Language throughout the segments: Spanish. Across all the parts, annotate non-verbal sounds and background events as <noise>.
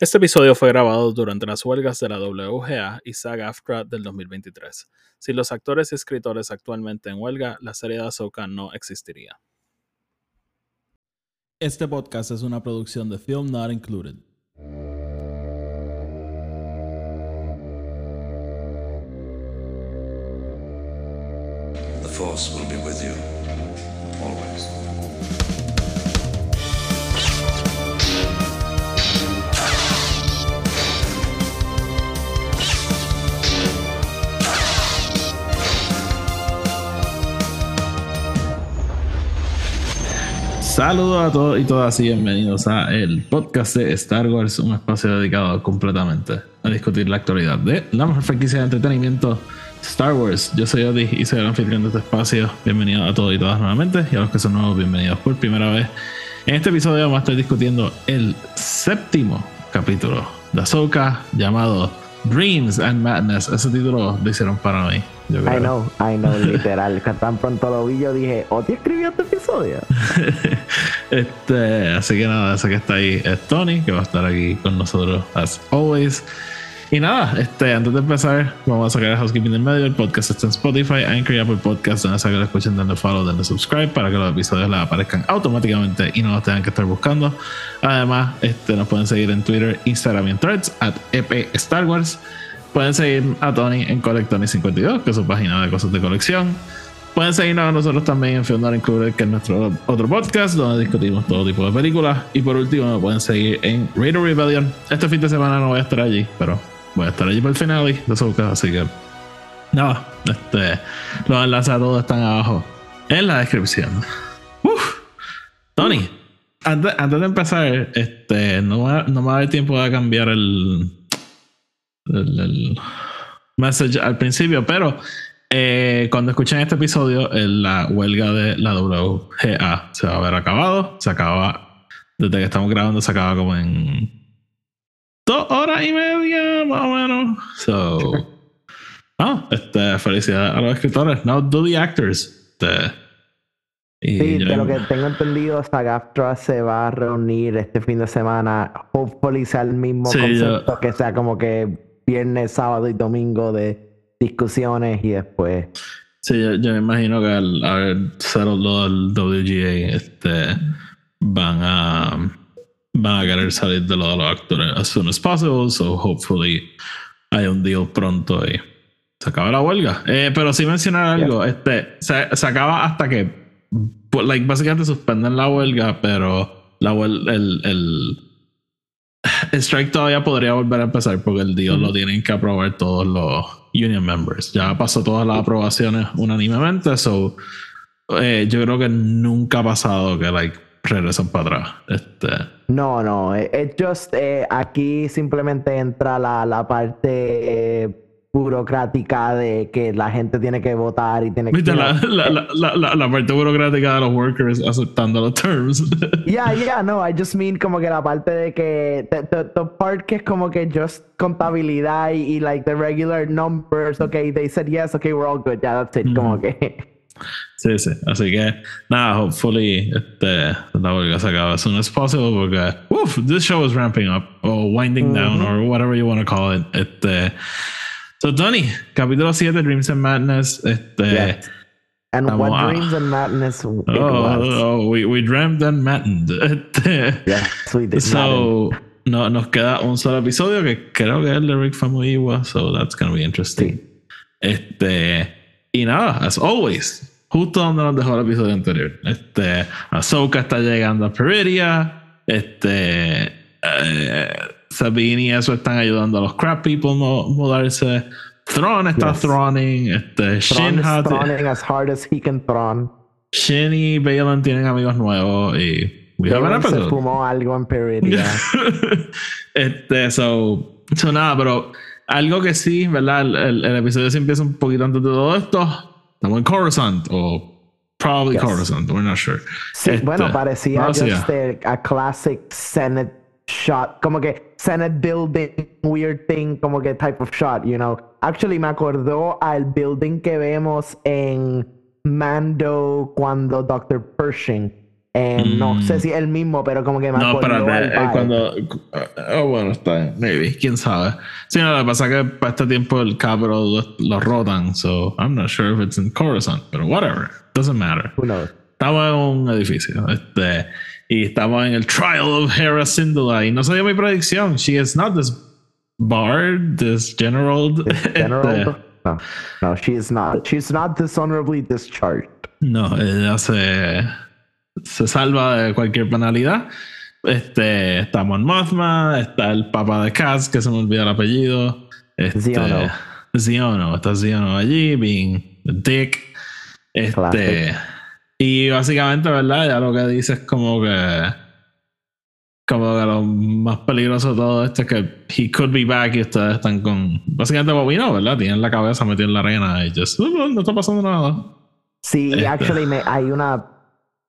Este episodio fue grabado durante las huelgas de la WGA y SAG-AFTRA del 2023. Si los actores y escritores actualmente en huelga, la serie de Ahsoka no existiría. Este podcast es una producción de Film Not Included. The Force will be with you, Saludos a todos y todas y bienvenidos a el podcast de Star Wars, un espacio dedicado completamente a discutir la actualidad de la mejor franquicia de entretenimiento Star Wars. Yo soy Odi y soy el anfitrión de este espacio. Bienvenidos a todos y todas nuevamente y a los que son nuevos, bienvenidos por primera vez. En este episodio vamos a estar discutiendo el séptimo capítulo de Ahsoka llamado Dreams and Madness. Ese título lo hicieron para mí. I know, I know, <laughs> literal. tan pronto lo vi, yo dije, ¿Oti escribió este episodio? <laughs> este, así que nada, ese que está ahí es Tony, que va a estar aquí con nosotros, as always. Y nada, este, antes de empezar, vamos a sacar el housekeeping del medio. El podcast está en Spotify, Anchor y Apple Podcast. Donde sacar lo escuchen, denle follow, denle subscribe para que los episodios les aparezcan automáticamente y no los tengan que estar buscando. Además, este, nos pueden seguir en Twitter, Instagram y en Threads, at EP Star Wars. Pueden seguir a Tony en Collectony52, que es su página de cosas de colección. Pueden seguirnos a nosotros también en Film Included, que es nuestro otro podcast, donde discutimos todo tipo de películas. Y por último, me pueden seguir en Radio Rebellion. Este fin de semana no voy a estar allí, pero voy a estar allí para el final de Soca, así que nada, este, los enlaces a todos están abajo en la descripción. Uf. Tony, antes, antes, de empezar, este, no, no me va a dar tiempo de cambiar el, el, message al principio, pero eh, cuando escuchen este episodio, la huelga de la WGA se va a haber acabado. Se acaba, desde que estamos grabando, se acaba como en dos horas y media, más o menos. So, <laughs> ah, este, felicidades a los escritores. Now do the actors. Este, sí, de lo que tengo entendido, SAG-AFTRA se va a reunir este fin de semana. Hopefully sea el mismo concepto, que sea como que viernes, sábado y domingo de discusiones y después. Sí, yo, me imagino que al haber cerrado el WGA, este, van a van a querer salir de lo de los actores as soon as possible, so hopefully hay un deal pronto y se acaba la huelga. Eh, pero sí mencionar algo, este, se, se, acaba hasta que, pues, like, básicamente suspenden la huelga, pero la huelga, el, el el strike todavía podría volver a empezar porque el deal lo tienen que aprobar todos los union members. Ya pasó todas las aprobaciones unánimemente, so eh, yo creo que nunca ha pasado que like regresan para atrás. Este. No, no, es just eh, aquí simplemente entra la, la parte eh, burocrática de que la gente tiene que votar y tiene que... La, la, la, la, parte burocrática de los workers aceptando los terms. <laughs> Yeah, yeah, no, I just mean como que la parte de que... The, the, part que es como que just contabilidad y, like the regular numbers, okay, they said yes, okay, we're all good, yeah, that's it, como que... Sí, sí, así que nada, hopefully este, la huelga se acaba as soon as possible porque, woof, this show is ramping up or winding down or whatever you want to call it. Este, So, Tony, capítulo 7, Dreams and Madness. Este, And what dreams and madness oh, oh, we, we dreamed and maddened. Este, yeah, we did. So, no, nos queda un solo episodio que creo que es el de Rick Famuyiwa, so that's gonna be interesting. Este, y nada, as always, justo donde nos dejó el episodio anterior. Este, Ahsoka está llegando a Peridia. Este, eh, Sabine y eso están ayudando a los crap people a mudarse. Thrawn está yes. throning. Este, Shin hat, throning as hard as he can thron. Shin y Balin tienen amigos nuevos y we Balin se fumó algo en Peridia. <laughs> este, so, so nada, pero algo que sí, ¿verdad? El, el, episodio sí empieza un poquito antes de todo esto. Estamos en Coruscant o probably yes. Coruscant, we're not sure. Sí, este, bueno, parecía no, just a, a classic Senate shot, como que Senate building, weird thing, como que type of shot, you know. Actually, me acordó al building que vemos en Mando cuando Dr. Pershing Eh, No sé mm. si es el mismo, pero como que me No, pero cuando. Oh, bueno, está bien. Maybe. Quién sabe. Sí, no, lo que pasa es que para este tiempo el Capitol lo, rotan. So I'm not sure if it's in Coruscant, but whatever. Doesn't matter. Who knows? Estamos en un edificio. Este, y estamos en el Trial of Hera Syndulla. Y no sabía mi predicción. She is not this bard, this general. This <laughs> general? Este, no, no, she is not. She's not dishonorably discharged. No, ella se se salva de cualquier penalidad. Este, está Mon Mothma, está el papá de Kaz, que se me olvida el apellido. Este, Ziono. Ziono, está Ziono allí, being dick. Este, y básicamente, ¿verdad? Ya lo que dice es como que. Como que lo más peligroso de todo esto es que he could be back y ustedes están con. Básicamente, Bobino, ¿verdad? Tienen la cabeza metida en la arena y just, no está pasando nada. Sí, este. actually, me, hay una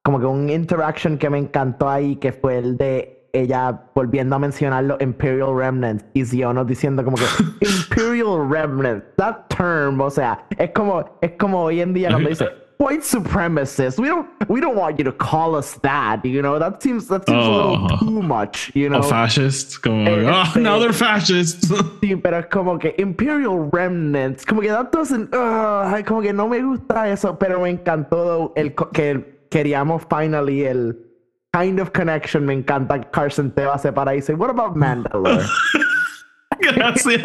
como que un interaction que me encantó ahí, que fue el de ella volviendo a mencionar los Imperial Remnants y Ziono diciendo como que <laughs> Imperial Remnants, that term, o sea, es como, es como hoy en día cuando dice white supremacist, we don't, we don't want you to call us that, you know, that seems, that seems a little oh. too much, you know. fascist, como, eh, oh, now they're fascists. <laughs> sí, pero es como que Imperial Remnants, como que that doesn't, uh, como que no me gusta eso, pero me encantó el, que queríamos finally el kind of connection. Me encanta Carson te va a separar y dice, What about Mandalore? <laughs> Gracias.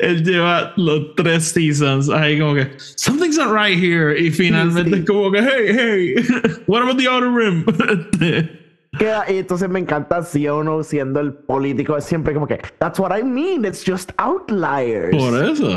Él lleva los tres seasons ahí como que something's not right here y finalmente como que hey hey <laughs> what about the outer rim <laughs> y entonces me encanta Siono siendo el político siempre como que that's what I mean it's just outliers por eso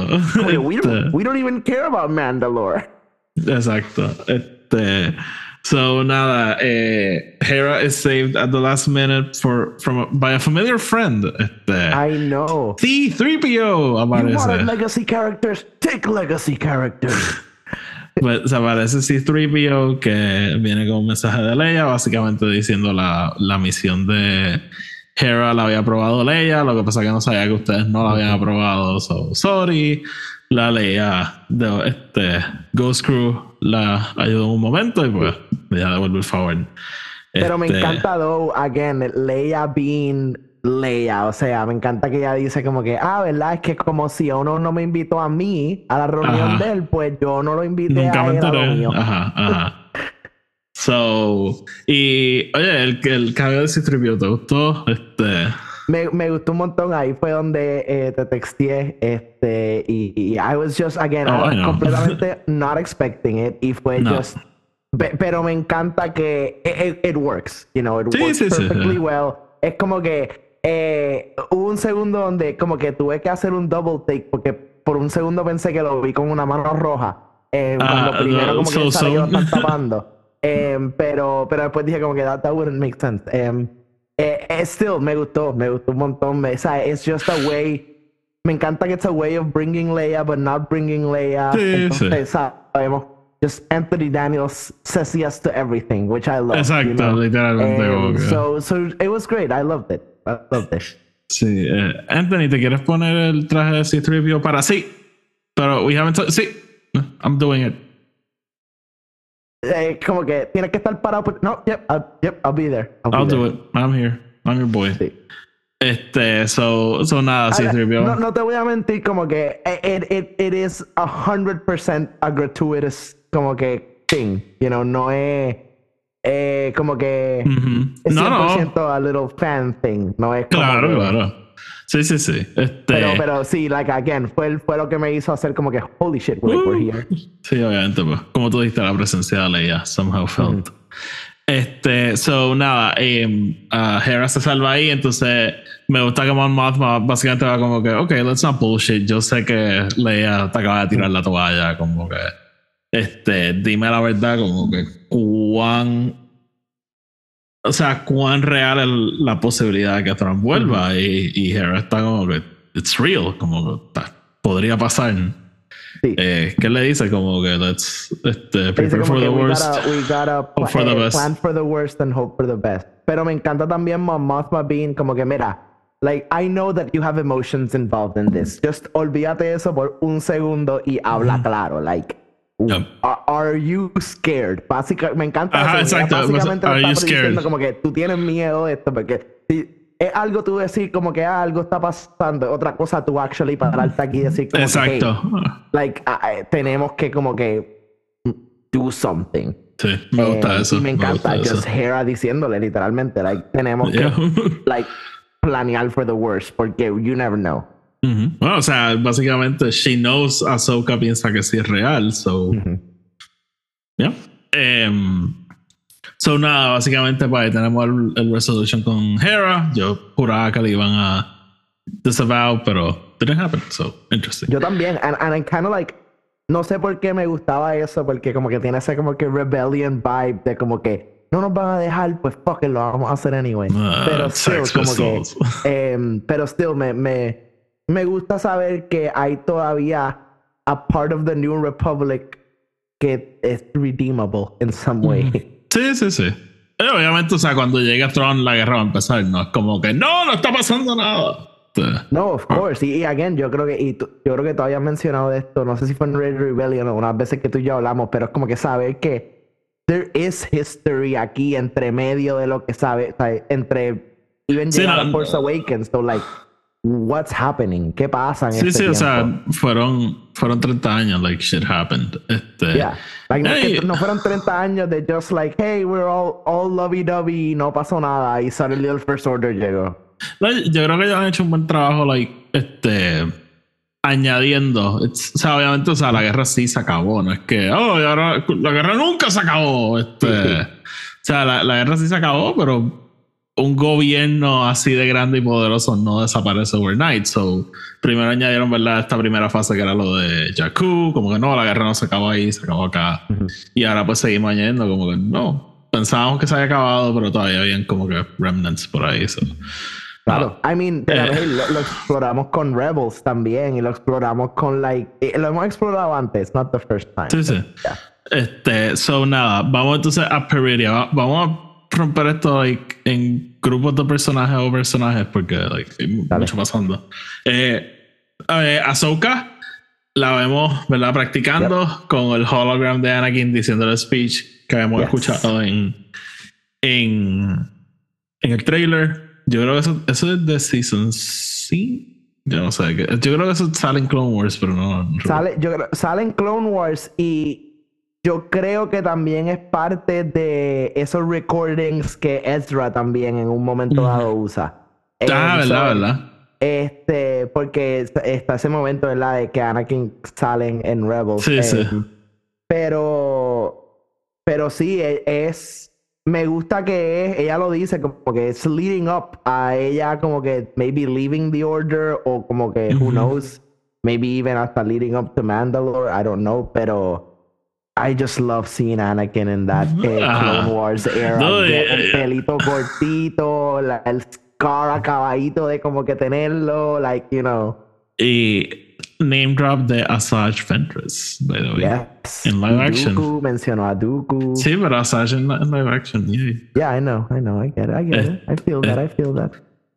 we, don't, we don't even care about Mandalore Exacto. Este, so nada, eh, Hera is saved at the last minute for from by a familiar friend. Este, I know. C3PO aparece. You wanted legacy characters, take legacy characters. <laughs> Pues aparece C3PO que viene con un mensaje de Leia, básicamente diciendo la, la misión de Hera la había aprobado Leia, lo que pasa que no sabía que ustedes no la habían aprobado, so sorry la Leia de este Ghost Crew la ayudó un momento y pues ya devuelve el favor. Pero me este, encanta, though, again, Leia being Leia. O sea, me encanta que ella dice como que, ah, ¿verdad? Es que como si uno no me invitó a mí a la reunión de él, pues yo no lo invité Nunca a él a lo mío. Ajá, ajá. so, y oye, el, el cabello de Citripio, ¿te gustó? Este me, me, gustó un montón. Ahí fue donde eh, te texté. Este, y, y, I was just, again, I oh, was completamente not expecting it. Y fue just. pero me encanta que it, it, works. You know, it works perfectly well. Es como que eh, hubo un segundo donde como que tuve que hacer un double take porque por un segundo pensé que lo vi con una mano roja. Eh, cuando ah, primero como que so, so. tapando. <laughs> Eh, pero, pero después dije como que that, that wouldn't make sense. Um, eh, eh, still, me gustó, me gustó un montón. Me, o sea, it's just a way. Me encanta que it's a way of bringing Leia, but not bringing Leia. Sí, Entonces, sí. sabemos. Just Anthony Daniels says yes to everything, which I love. Exacto, you know? literalmente. so, so it was great. I loved it. I loved it. Sí, eh, Anthony, ¿te quieres poner el traje de C-3PO para sí? Pero we haven't. Sí, I'm doing it. Eh, como que tiene que estar parado. Pues, no, yep, I'll, yep, I'll be there. I'll, do it. I'm here. I'm your boy. Este, so, so nada, sí, no, no te voy a mentir, como que it, it, it is a hundred percent a gratuitous, como que thing, you know, no es eh, como que es 100% no, a little fan thing, no es como Claro, claro. Sí, sí, sí. Este... Pero, pero sí, like again, fue, fue lo que me hizo hacer como que holy shit, we're, uh, here. Sí, obviamente, pues. Como tú dijiste, la presencia de Leia somehow felt. Este, so nada, eh, uh, Hera se salva ahí, entonces me gusta que Mon Mothma básicamente va como que, ok, let's not bullshit. Yo sé que Leia te acaba de tirar la toalla, como que, este, dime la verdad, como que cuán o sea, cuán real es la posibilidad de que Trump vuelva y, y Hera está como que it's real, como que podría pasar. Sí. Eh, ¿Qué le dice? Como que let's este, prepare for the worst. We gotta, hope for the best. plan for the worst and hope for the best. Pero me encanta también Mothma being como que mira, like I know that you have emotions involved in this. Just olvídate eso por un segundo y habla claro, like Are, you scared? Básicamente, me encanta Ajá, exacto. Básicamente are you scared? como que tú tienes miedo de esto, porque si es algo tú decir como que ah, algo está pasando, otra cosa tú actually pararte aquí y decir como exacto. like, ah, eh, tenemos que como que do something. Sí, me gusta eh, eso. Y me encanta me just Hera diciéndole literalmente, like, tenemos que <laughs> like planear for the worst porque you never know. Bueno, o sea, básicamente, she knows Ahsoka piensa que sí es real, so. Yeah. Um, so, nada, básicamente, pues ahí tenemos el, el, resolution con Hera. Yo juraba que le iban a disavow, pero didn't happen, so interesting. Yo también, and, and I'm kind of like, no sé por qué me gustaba eso, porque como que tiene ese como que rebellion vibe de como que no nos van a dejar, pues fuck it, lo vamos a hacer anyway. Uh, pero still, como que, um, <laughs> pero still me, me me gusta saber que hay todavía a part of the New Republic que es redeemable in some way. Sí, sí, sí. Eh, obviamente, o sea, cuando llegue Tron, la guerra va a empezar. No es como que no, no está pasando nada. No, of course. Y, again, yo creo que, y yo creo que tú habías mencionado esto, no sé si fue en Red Rebellion o unas veces que tú y yo hablamos, pero es como que saber que there is history aquí entre medio de lo que sabe, entre even sí, Force Awakens, so like what's happening, qué pasa en sí, este sí, o sea, fueron, fueron 30 años, like shit happened. Este, yeah. Like, no, fueron 30 años de just like, hey, we're all, all lovey-dovey, no pasó nada, y suddenly el First Order llegó. yo creo que ellos han hecho un buen trabajo, like, este, añadiendo, o sea, obviamente, o sea, la guerra sí se acabó, no es que, oh, ahora, la guerra nunca se acabó, este, o sea, la, la guerra sí se acabó, pero un gobierno así de grande y poderoso no desaparece overnight. So, primero añadieron, ¿verdad? Esta primera fase que era lo de Jakku, como que no, la guerra no se acabó ahí, se acabó acá. Y ahora pues seguimos añadiendo como que no. Pensábamos que se había acabado, pero todavía habían como que remnants por ahí. Claro, I mean, eh. lo, exploramos con Rebels también y lo exploramos con like, eh, lo hemos explorado antes, not the first time. Sí, sí. Este, so nada, vamos entonces a Peridia. Vamos a romper esto like, en grupos de personajes o personajes porque like, hay mucho pasando. Eh, eh, Ahsoka la vemos, ¿verdad? Practicando con el hologram de Anakin diciendo el speech que habíamos escuchado en, en, en el trailer. Yo creo que eso, eso es de Season sí Yo no sé. Yo creo que eso sale en Clone Wars, pero no. sale, yo creo, sale en Clone Wars y yo creo que también es parte de esos recordings que Ezra también en un momento dado usa. Ah, verdad, verdad. Este, porque está ese momento, ¿verdad? De que Anakin salen en Rebels. Sí, sí. Em, pero, pero sí, e, es. Me gusta que es, ella lo dice como que es leading up a ella como que maybe leaving the order o como que who knows, maybe even hasta leading up to Mandalore, I don't know, pero I just love seeing Anakin in that mm-hmm. eh, ah. Clone Wars era. Eh, el eh. pelito cortito, la, el scar acabadito de como que tenerlo, like, you know. Y name drop de Asajj Ventress, by the way. Yes. In live action. Dooku mencionó a Dooku. Sí, pero Asajj in, live action, yeah. Yeah, I know, I know, I get it, I get it. Eh, I feel that, I feel that.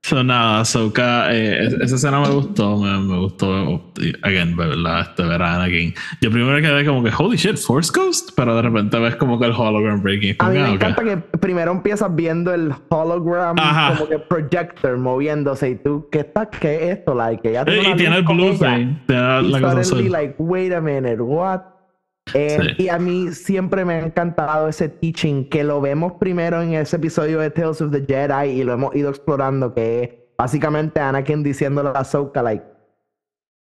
So nada, Ahsoka, eh, esa escena me gustó, me, me gustó, again, ¿verdad? Este ver a Anakin. Yo primero quedé como que, holy shit, Force Ghost, pero de repente ves como que el hologram breaking. A mí me encanta que primero empiezas viendo el hologram como que projector moviéndose y tú, ¿qué está? ¿Qué es esto? Like, ya tiene y tiene el blue thing, tiene la cosa suddenly, like, wait a minute, what? Eh, y a mí siempre me ha encantado ese teaching que lo vemos primero en ese episodio de Tales of the Jedi y lo hemos ido explorando, que es básicamente Anakin diciéndole a Ahsoka, like,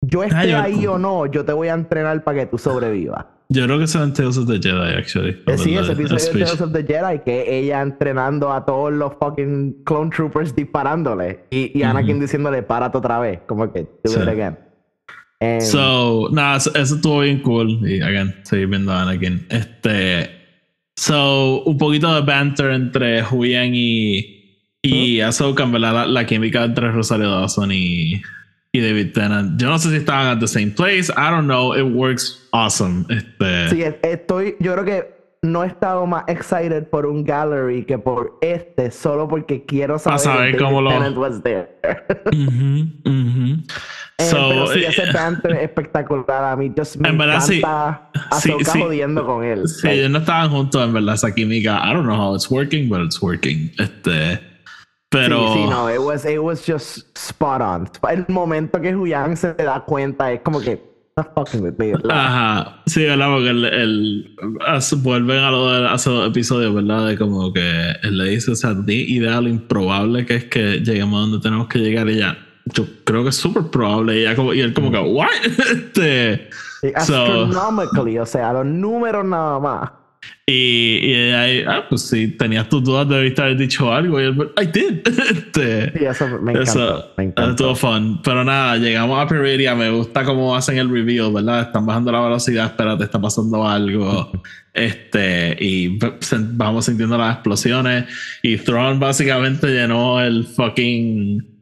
yo esté ahí o no, yo te voy a entrenar para que tú sobrevivas. Yo creo que es en Tales of the Jedi, actually. Eh, sí, ese episodio de Tales of the Jedi, que ella entrenando a todos los fucking clone troopers disparándole y, y Anakin diciéndole, párate otra vez, como que, do it again. Em, so, nada, eso, estuvo bien cool. Y again, seguir viendo a Anakin. Este. So, un poquito de banter entre Huyen y, y Ahsoka, ¿verdad? La, la, química entre Rosario Dawson y, y David Tennant. Yo no sé si estaban at the same place. I don't know. It works awesome. Este... Sí, estoy. Yo creo que no he estado más excited por un gallery que por este, solo porque quiero saber, saber cómo lo. Was there. Eh, pero sí, ese banter es espectacular. A mí just me en verdad, encanta sí, sí, jodiendo con él. Sí, ellos no estaban juntos, en verdad, esa química. I don't know how it's working, but it's working. Este, pero... Sí, sí, no, it was, it was just spot on. El momento que Huyang se da cuenta es como que fucking with me. Ajá, sí, ¿verdad? Porque el, el, vuelven a lo de hace dos episodios, ¿verdad? De como que él le dice, o sea, di idea lo improbable que es que lleguemos a donde tenemos que llegar y ya yo creo que es súper probable. Y, ella como, y él como que. ¿what? <laughs> este, astronomically, o sea, los números nada más. Y, y ella, ah, pues si tenías tus dudas, debiste haber dicho algo. Y él, I did. <laughs> este, sí, eso me encanta. Eso, me encanta. Estuvo fun. Pero nada, llegamos a Peridia. Me gusta cómo hacen el reveal, ¿verdad? Están bajando la velocidad, espérate, está pasando algo. <laughs> este, y vamos sintiendo las explosiones. Y Thrawn básicamente llenó el fucking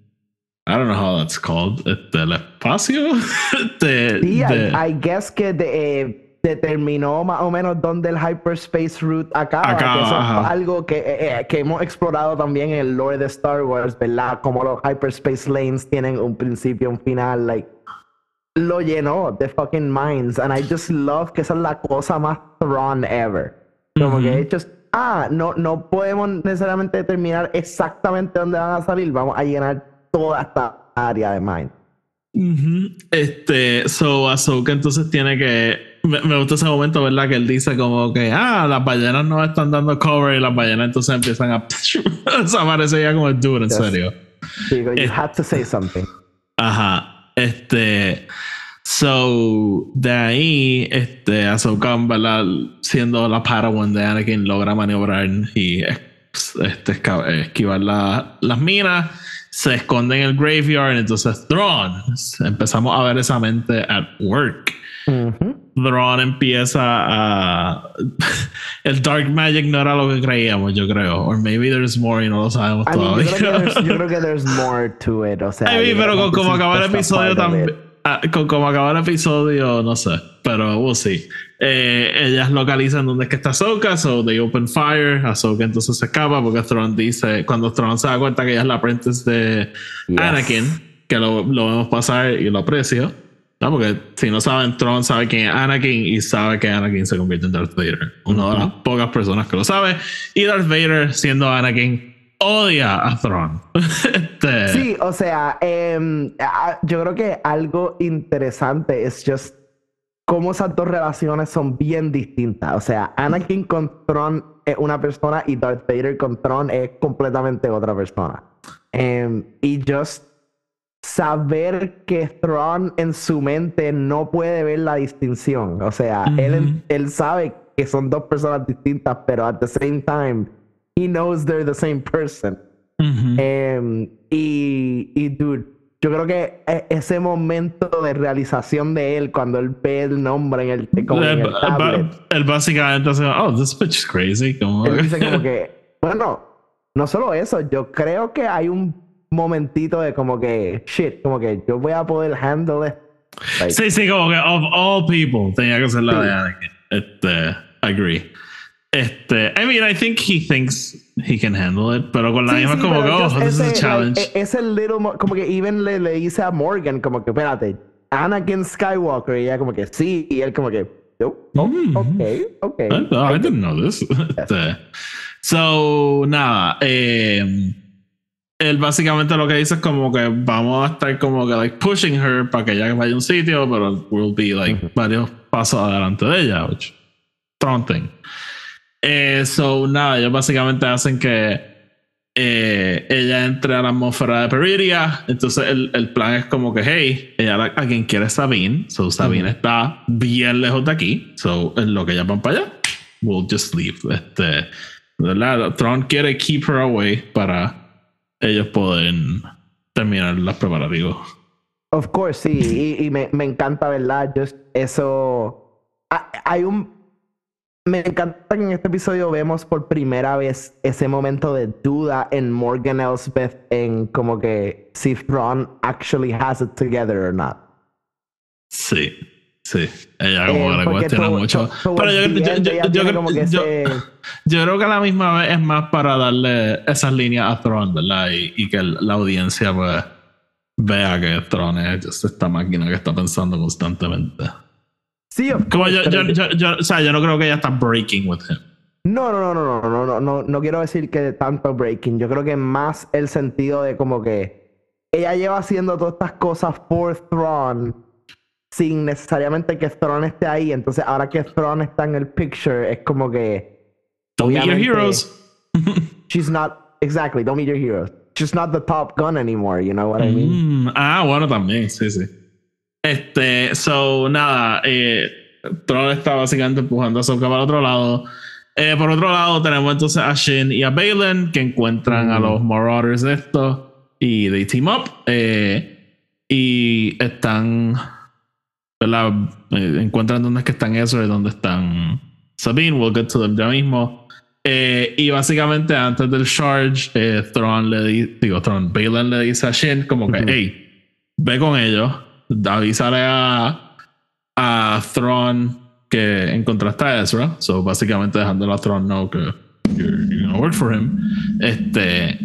I don't know how that's called. ¿El espacio? <laughs> de, sí, I, guess que eh, determinó más o menos dónde el hyperspace route acaba. que eso es algo que, eh, eh, que, hemos explorado también en el lore de Star Wars, ¿verdad? Como los hyperspace lanes tienen un principio, un final, like lo llenó de fucking minds. And I just love que esa es la cosa más Thrawn ever. Como que hechos, ah, no, no podemos necesariamente determinar exactamente dónde van a salir, vamos a llenar toda esta área de Mind. Este, so Ahsoka entonces tiene que. Me, gusta ese momento, ¿verdad? Que él dice como que, ah, las ballenas no están dando cover y las ballenas entonces empiezan a. <laughs> aparece ya como el dude, en serio. Digo, you had to say something. Ajá. Este. So, de ahí, este, Ahsoka, ¿verdad? Siendo la Padawan de Anakin, logra maniobrar y este, esquivar las minas se esconde en el graveyard, entonces Thrawn, empezamos a ver esa mente at work. Thrawn empieza a... <laughs> el Dark Magic no era lo que creíamos, yo creo. Or maybe there's more y no lo sabemos todavía. yo, creo que there's <laughs> more to it. O sea, pero como acaba el episodio también Ah, como acaba el episodio, no sé, pero we'll see. Eh, ellas localizan dónde es que está Ahsoka, so they open fire. Ahsoka entonces se escapa porque Thrawn dice, cuando Thrawn se da cuenta que ella es la apprentice de Anakin, que lo, lo, vemos pasar y lo aprecio. ¿no? Porque si no saben, Thrawn sabe quién es Anakin y sabe que Anakin se convierte en Darth Vader. Una de las pocas personas que lo sabe. Y Darth Vader, siendo Anakin, odia a Thrawn. <laughs> Este, sí, o sea, em, yo creo que algo interesante es just cómo esas dos relaciones son bien distintas. O sea, Anakin con Thrawn es una persona y Darth Vader con Thrawn es completamente otra persona. Em, y just saber que Thrawn en su mente no puede ver la distinción. O sea, él, él sabe que son dos personas distintas, pero at the same time he knows they're the same person. Em, y, y, dude, yo creo que e, ese momento de realización de él cuando él ve el nombre en el, como en el tablet. Él básicamente dice, oh, this bitch is crazy. Como... Él dice como <laughs> que, bueno, no solo eso, yo creo que hay un momentito de como que, shit, como que yo voy a poder handle it. sí, sí, como que of all people tenía que ser la de Anakin. Este, agree. Este, I mean, I think he thinks he can handle it, pero con la misma como que, oh, this is a challenge. Like, es el little, como que even le, le dice a Morgan, como que, espérate, Anakin Skywalker, y ella como que sí, y él como que, oh, oh okay, okay. I, oh, I didn't know this. <laughs> Este, so, nada, eh, él básicamente lo que dice es como que vamos a estar como que like pushing her para que ella vaya a un sitio, pero we'll be like varios pasos adelante de ella, which, thing. Eh, so, nada, ellos básicamente hacen que eh, ella entre a la atmósfera de Peridia. Entonces, el, el, plan es como que, hey, ella a quien quiere Sabine. So, Sabine está bien lejos de aquí. So, en lo que ellas van para allá, we'll just leave. Este, ¿verdad? Tron quiere keep her away para ellos pueden terminar los preparativos. Of course, sí. y, y me, me, encanta, ¿verdad? Just eso. Hay un me encanta que en este episodio vemos por primera vez ese momento de duda en Morgan Elsbeth en como que si Thrawn actually has it together or not. Sí, sí. Ella como eh, que le cuestiona mucho. Pero yo, creo que a la misma vez es más para darle esas líneas a Thrawn, ¿verdad? Y, y que la audiencia pues vea que Tron es esta máquina que está pensando constantemente. Sí, Como yo, yo, yo, o sea, yo no creo que ella está breaking with him. No, no, no, no, no, no, no, no, no quiero decir que tanto breaking. Yo creo que más el sentido de como que ella lleva haciendo todas estas cosas por Thrawn sin necesariamente que Thrawn esté ahí. Entonces, ahora que Thrawn está en el picture, es como que. Don't meet your heroes. <laughs> she's not. Exactly, don't meet your heroes. She's not the top gun anymore, you know what I mean? Mm, ah, bueno, también, sí, sí. Este, so, nada, eh, Troll está básicamente empujando a Soka para el otro lado. Eh, por otro lado, tenemos entonces a Shin y a Balin que encuentran a mm. los Marauders de esto y they team up. Eh, y están, ¿verdad? Eh, encuentran dónde es que están eso y dónde están Sabine. We'll get to them ya mismo. Eh, y básicamente antes del charge, eh, Thrawn le dice, digo, Thrawn, Balin le dice a Shin como que, hey, ve con ellos avisaré a, a Thrawn que encontraste a Ezra. So, básicamente dejándole a Thrawn know que you're, you're gonna work for him. Este,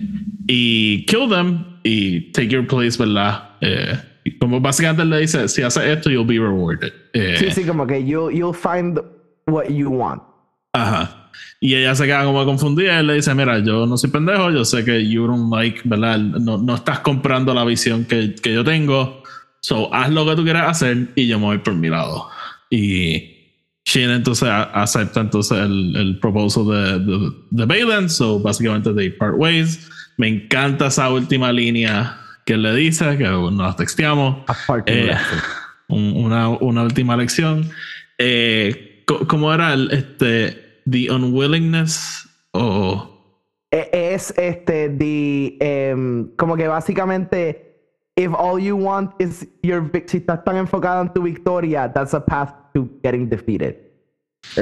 y kill them y take your place, ¿verdad? Eh, como básicamente le dice, si haces esto, you'll be rewarded. Eh, sí, sí, como que you'll, you'll find what you want. Ajá. Y ella se queda como confundida y le dice, mira, yo no soy pendejo, yo sé que you don't like, ¿verdad? No, no estás comprando la visión que, que yo tengo. So, haz lo que tú quieras hacer y yo me voy por mi lado. Y Shin entonces acepta entonces el, el proposal de, de, de Balin. So, básicamente they part ways. Me encanta esa última línea que él le dice, que nos texteamos. Eh, <laughs> una, una, última lección. Eh, ¿Cómo era el, este, the unwillingness o... E, es este, the, um, como que básicamente if all you want is your si estás tan enfocado en tu victoria, that's a path to getting defeated.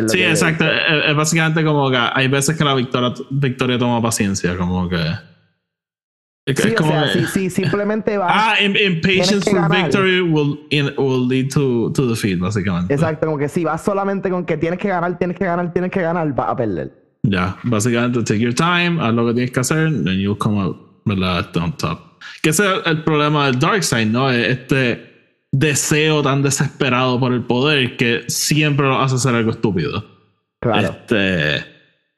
Sí, exacto. Es, básicamente como que hay veces que la victoria, victoria toma paciencia, como que. Es, sí, como o sea, que, sí, sí, simplemente <laughs> va. Ah, impatience for victory will, in, will lead to, to defeat, básicamente. Exacto, como que si vas solamente con que tienes que ganar, tienes que ganar, tienes que ganar, vas a perder. Ya, básicamente take your time, haz lo que tienes que hacer, then you'll come out, ¿verdad? On top. Que ese es el problema del Darkseid, ¿no? Este deseo tan desesperado por el poder que siempre lo hace hacer algo estúpido. Claro. Este,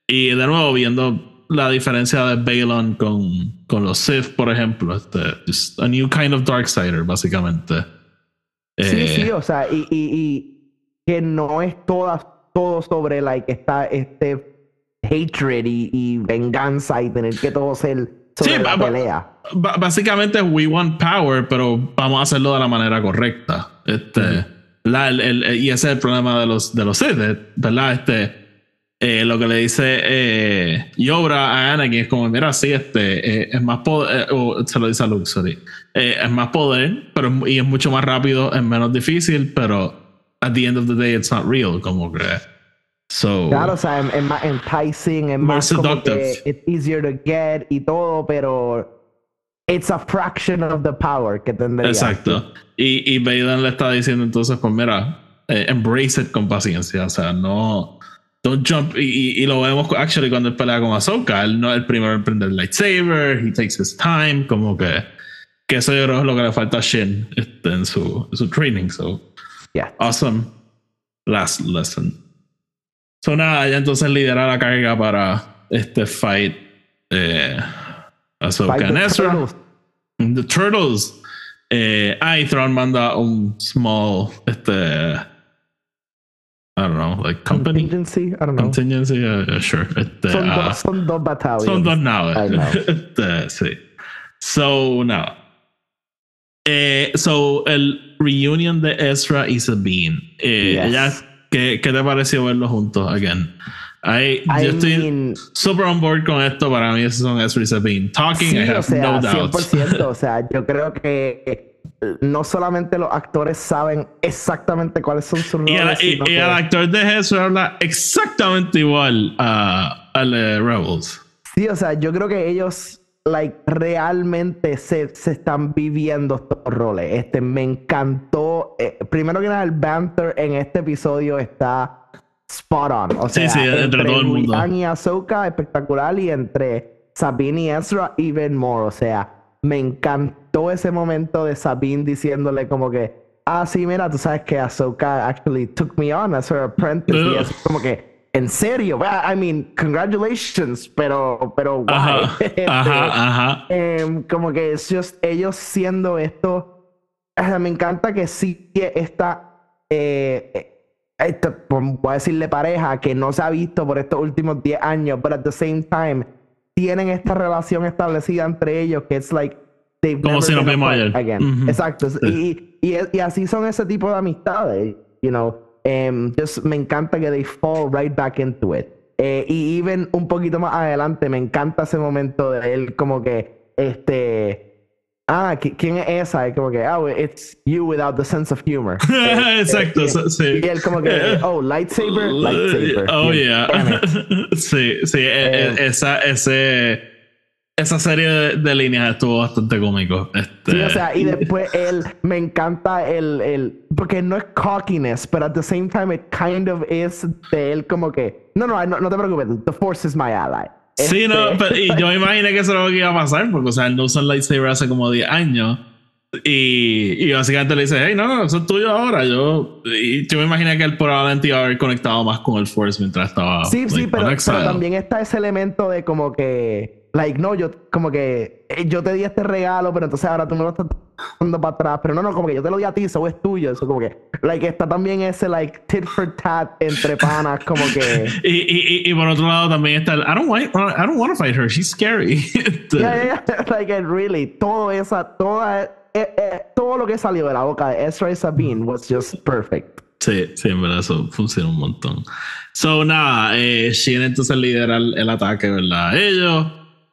y de nuevo, viendo la diferencia de Balon con, con los Sith, por ejemplo, este, just a new kind of Darksider, básicamente. Sí, sí, eh, o sea, y, y, que no es toda, todo sobre like, está este hatred y, y venganza y tener que todo ser sí, Básicamente, we want power, pero vamos a hacerlo de la manera correcta. Este, y ese es el problema de los, de los Sith, ¿verdad? Este, eh, lo que le dice eh, Yobra a Anakin es como, mira, sí, este, eh, es más poder, o se lo dice a Luke, sorry, es más poder, pero y es mucho más rápido, es menos difícil, pero at the end of the day it's not real, como que claro, o sea, es, más enticing, es más como que it's easier to get y todo, pero it's a fraction of the power que tendría. Exacto. Y, y Baden le está diciendo entonces, pues mira, eh, embrace it con paciencia, o sea, no don't jump y, y, lo vemos actually cuando él pelea con Ahsoka él no es el primero en prender el lightsaber he takes his time como que que eso yo creo es lo que le falta a Shin este, en su, su training so yeah. awesome last lesson So nada, ella entonces lidera la carga para este fight. Eh, Ahsoka and Ezra. The Turtles. Eh, ah, y Thrawn manda un small, este, I don't know, like company. Contingency, I don't know. Contingency, yeah, sure. Este, son, uh, dos, son dos battalions. Son dos naves. <laughs> este, sí. So, nada. Eh, so, el reunion de Ezra y Sabine. Eh, yes. ¿Qué, ¿Qué, te pareció verlo juntos again? I, yo estoy super on board con esto. Para mí, esos son Ezra y Sabine. Talking, I have o sea, no doubts. 100%. <laughs> o sea, yo creo que no solamente los actores saben exactamente cuáles son sus roles. Y, el, actor de Ezra habla exactamente igual a, al Rebels. Sí, o sea, yo creo que ellos like, realmente se, se, están viviendo estos roles. Este, me encantó. Eh, primero que nada, el banter en este episodio está spot on. O sea, sí, sí, entre, todo el mundo. y Ahsoka, espectacular. Y entre Sabine y Ezra, even more. O sea, me encantó ese momento de Sabine diciéndole como que, ah, sí, mira, tú sabes que Ahsoka actually took me on as her apprentice. Y es como que, en serio, I mean, congratulations, pero, pero, ajá, <laughs> este, ajá, ajá. Em, como que just ellos siendo esto, me encanta que sí esta, eh, esta, voy a decirle pareja, que no se ha visto por estos últimos 10 años, pero at the same time, tienen esta relación establecida entre ellos que es like, como si nos vimos ayer. Exacto. Y, y, y así son ese tipo de amistades, you know. Um, just me encanta que they fall right back into it. Eh, y even un poquito más adelante, me encanta ese momento de él como que, este, ah, ¿quién es esa? Y como que, oh, it's you without the sense of humor. Eh, <laughs> Exacto, eh, sí. Y él como que, <laughs> oh, lightsaber, lightsaber. Oh, yeah. <laughs> sí, sí, e, e, esa, ese esa serie de, líneas estuvo bastante cómico. Este... Sí, o sea, y después él, me encanta el, el, porque no es cockiness, pero at the same time it kind of is de él como que, no, no, no, te preocupes, the force is my ally. Sí, no, este pero, y yo me imaginé que eso era lo que iba a pasar, porque, o sea, él no usa el lightsaber hace como 10 años. Y, y, básicamente le dice, hey, no, no, eso es tuyo ahora. Yo, y yo me imaginé que él probablemente iba a haber conectado más con el Force mientras estaba. Sí, sí, pero, pero, también está ese elemento de como que like, no, yo como que eh, yo te di este regalo, pero entonces ahora tú me lo estás dando para atrás. Pero no, no, como que yo te lo di a ti, eso es tuyo. Eso como que, like, está también ese, like, tit for tat entre panas, como que. <laughs> y, y, y, por otro lado también está el, I don't, want, I don't want to fight her, she's scary. <laughs> yeah, yeah, yeah. <laughs> Like, really, todo esa, toda, eh, eh, todo lo que salió de la boca de Ezra y Sabine was just perfect. Sí, sí, en verdad eso funciona un montón. So, nada, eh, Shin entonces lidera el, el ataque, ¿verdad? Ellos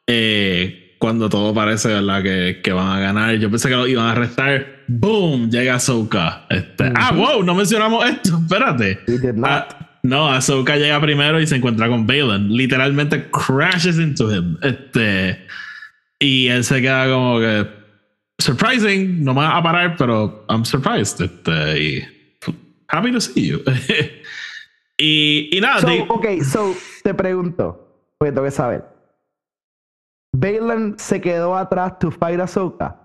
eh, cuando todo parece ¿verdad? Que, que, van a ganar. Yo pensé que lo iban a arrestar. ¡Boom! Llega Ahsoka. Este, Ah, wow, no mencionamos esto. <laughs> Espérate. Ah, no, Ahsoka llega primero y se encuentra con Balin. Literalmente crashes into him. Este, y él se queda como que. Surprising, no me va a parar, pero I'm surprised. Este, y, happy to see you. <laughs> y, y nada. So, ok, so te pregunto, porque tengo que saber. Balin se quedó atrás to fight Ahsoka?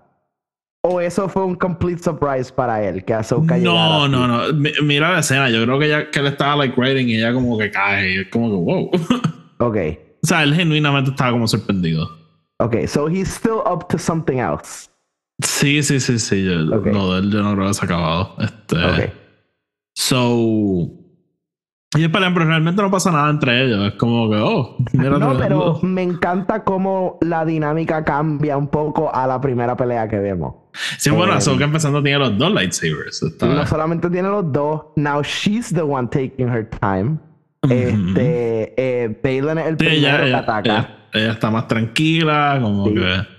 ¿O eso fue un complete surprise para él, que Ahsoka No, no, no. mira la escena. Yo creo que, ella, que él estaba like writing y ella como que cae. Y es como que wow. <laughs> Ok. O sea, él genuinamente estaba como sorprendido. Ok, so he's still up to something else. Sí, sí, sí, sí. Yo, no, yo no creo que se ha acabado. Este, ok. So y pelean, pero realmente no pasa nada entre ellos. Es como que, oh, mira No, pero me encanta cómo la dinámica cambia un poco a la primera pelea que vemos. Sí, bueno, eh, que empezando tiene los dos lightsabers. No solamente tiene los dos. Now she's the one taking her time. Este, eh, Balin es el primero que ataca. Ella, está más tranquila, como que.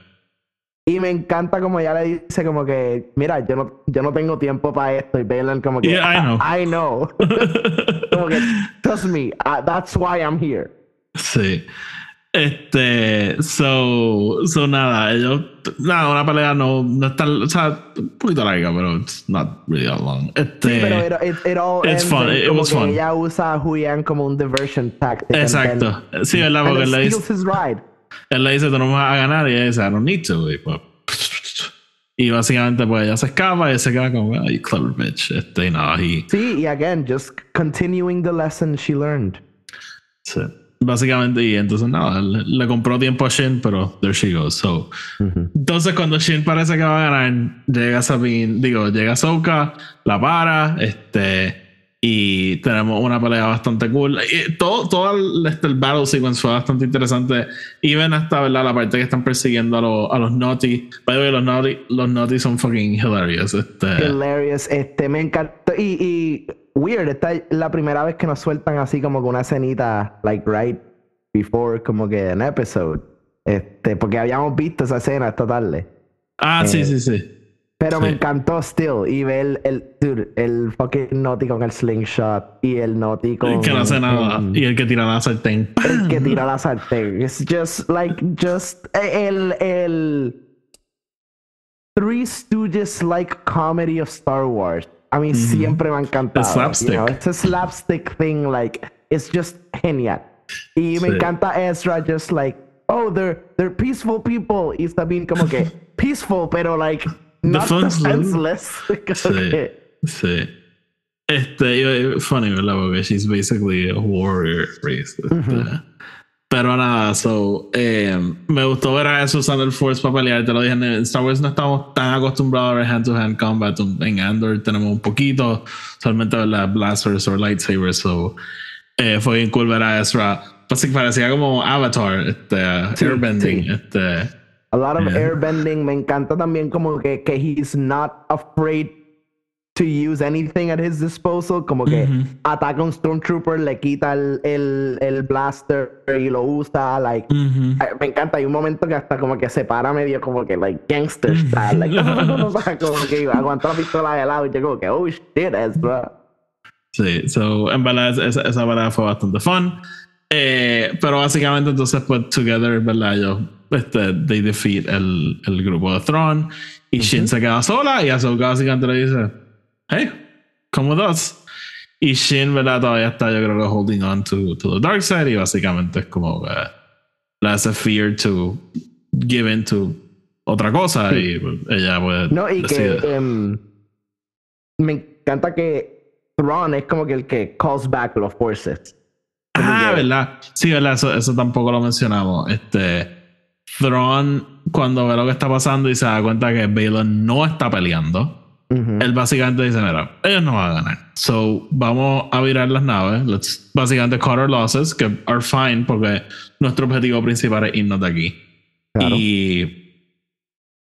Y me encanta como ella le dice como que, mira, yo no, yo no tengo tiempo para esto. Y Balin como que, I know. I know. <laughs> como que, trust me, uh, that's why I'm here. Sí. Este, so, so nada, ellos, nada, una pelea no, no está, o sea, un poquito larga, pero it's not really that long. Este, sí, pero it, it, all it's fun, it, was fun. Ella usa a Julian como un diversion tactic. Exacto, sí, ¿verdad? Porque él le dice, él le dice, tú no vas a ganar, y ella dice, I don't need to, y pues, y básicamente, pues ella se escapa y se queda como, oh, you clever bitch. Este, y nada, y... Sí, y again, just continuing the lesson she learned. Sí. Básicamente, y entonces nada, le, compró tiempo a Shin, pero there she goes. So, Entonces, cuando Shin parece que va a ganar, llega Sabine, digo, llega Soka, la para, este, y tenemos una pelea bastante cool. Y todo, todo el, este, el battle sequence fue bastante interesante. Y ven hasta ¿verdad? la parte que están persiguiendo a, los, a los Naughty. By the way, los Naughty, los naughty son fucking hilarious. Este. Hilarious. Este, me encantó. Y, y weird, esta es la primera vez que nos sueltan así como que una escenita, like right before, como que an episode. Este, porque habíamos visto esa escena esta tarde. Ah, sí, eh, sí, sí. Pero me encantó still. Y ver el, el, el fucking Naughty con el slingshot y el Naughty con. El que no hace nada. y el que tira la sartén. El que tira <laughs> la sartén. It's just like, just. El. el Three Stooges like comedy of Star Wars. A mí siempre me ha encantado. slapstick. You know, it's a slapstick thing, like, it's just genial. Y me encanta Ezra just like oh, they're, they're peaceful people. Y está bien como que <laughs> peaceful, pero like, defenseless. <laughs> sí, sí. Este, funny, ¿verdad? Porque she's basically a warrior race. Este. Pero nada, so, eh, me gustó ver a eso usando el Force para pelear. Te lo dije, en Star Wars no estamos tan acostumbrados a ver hand-to-hand combat. En Andor tenemos un poquito, solamente ver blasters o lightsabers. So, eh, fue bien cool ver a Ezra. Pues parecía como Avatar, este, airbending. Este, a lot of airbending. Me encanta también como que, que he's not afraid to use anything at his disposal, como que ataca a un Stormtrooper, le quita el, el, el, blaster y lo usa, like, me encanta, hay un momento que hasta como que se para medio como que, like, gangster style, like, <laughs> <laughs> como que aguanta la pistola de lado y yo como que, oh shit, Ezra. Sí, so, en verdad esa, esa verdad fue bastante fun. Eh, pero básicamente entonces pues together, ¿verdad? Ellos, este, they defeat el, el grupo de Thrawn y Shin se queda sola y Ahsoka básicamente le dice hey, come with us. Y Shin, ¿verdad? Todavía está, yo creo que holding on to, to the dark side y básicamente es como que le hace fear to give in to otra cosa y ella puede. No, y que um, me encanta que Thrawn es como que el que calls back los forces. ah, ¿verdad? Sí, ¿verdad? Eso, eso tampoco lo mencionamos. Este. Thrawn, cuando ve lo que está pasando y se da cuenta que Balon no está peleando él básicamente dice, mira, ellos no van a ganar. So, vamos a virar las naves. Let's básicamente cut our losses, que are fine, porque nuestro objetivo principal es irnos de aquí. Y...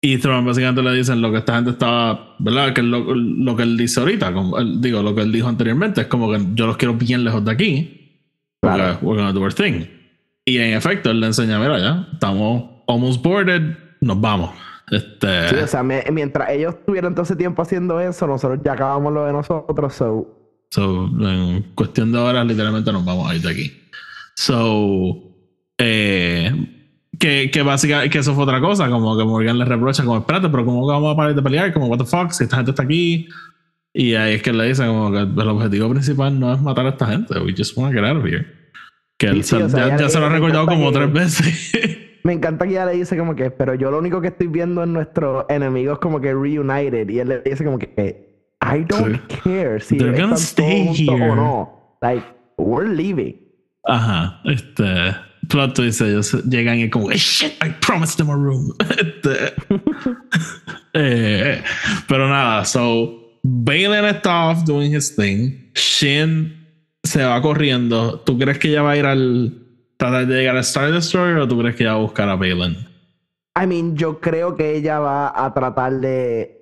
Y Thrawn básicamente le dicen lo que esta gente estaba, ¿verdad? Que lo, lo que él dice ahorita, como, digo, lo que él dijo anteriormente, es como que yo los quiero bien lejos de aquí. Claro. We're gonna do our thing. Y en efecto, él le enseña, mira, ya, estamos almost boarded, nos vamos. Este... Sí, o sea, mientras ellos tuvieron todo ese tiempo haciendo eso, nosotros ya acabamos lo de nosotros, so. So, en cuestión de horas, literalmente nos vamos a ir de aquí. So, eh, que, que básicamente, que eso fue otra cosa, como que Morgan le reprocha, como, espérate, pero ¿cómo vamos a parar de pelear? Como, what the fuck, si esta gente está aquí. Y ahí es que le dice como que el objetivo principal no es matar a esta gente, we just want to get out of here. Que él, ya, ya, se lo ha recordado como tres veces. <laughs> me encanta que ella le dice como que, pero yo lo único que estoy viendo es nuestros enemigos como que reunited. Y él le dice como que, I don't care si They're gonna stay here. o no. Like, we're leaving. Ajá, este. Plot twist, ellos llegan y como, shit, I promised them a room. <laughs> este, <laughs> eh, pero nada, so, Balen está off doing his thing. Shin se va corriendo. ¿Tú crees que ella va a ir al tratar de llegar a Star Destroyer o tú crees que ella va a buscar a Balin? I mean, yo creo que ella va a tratar de.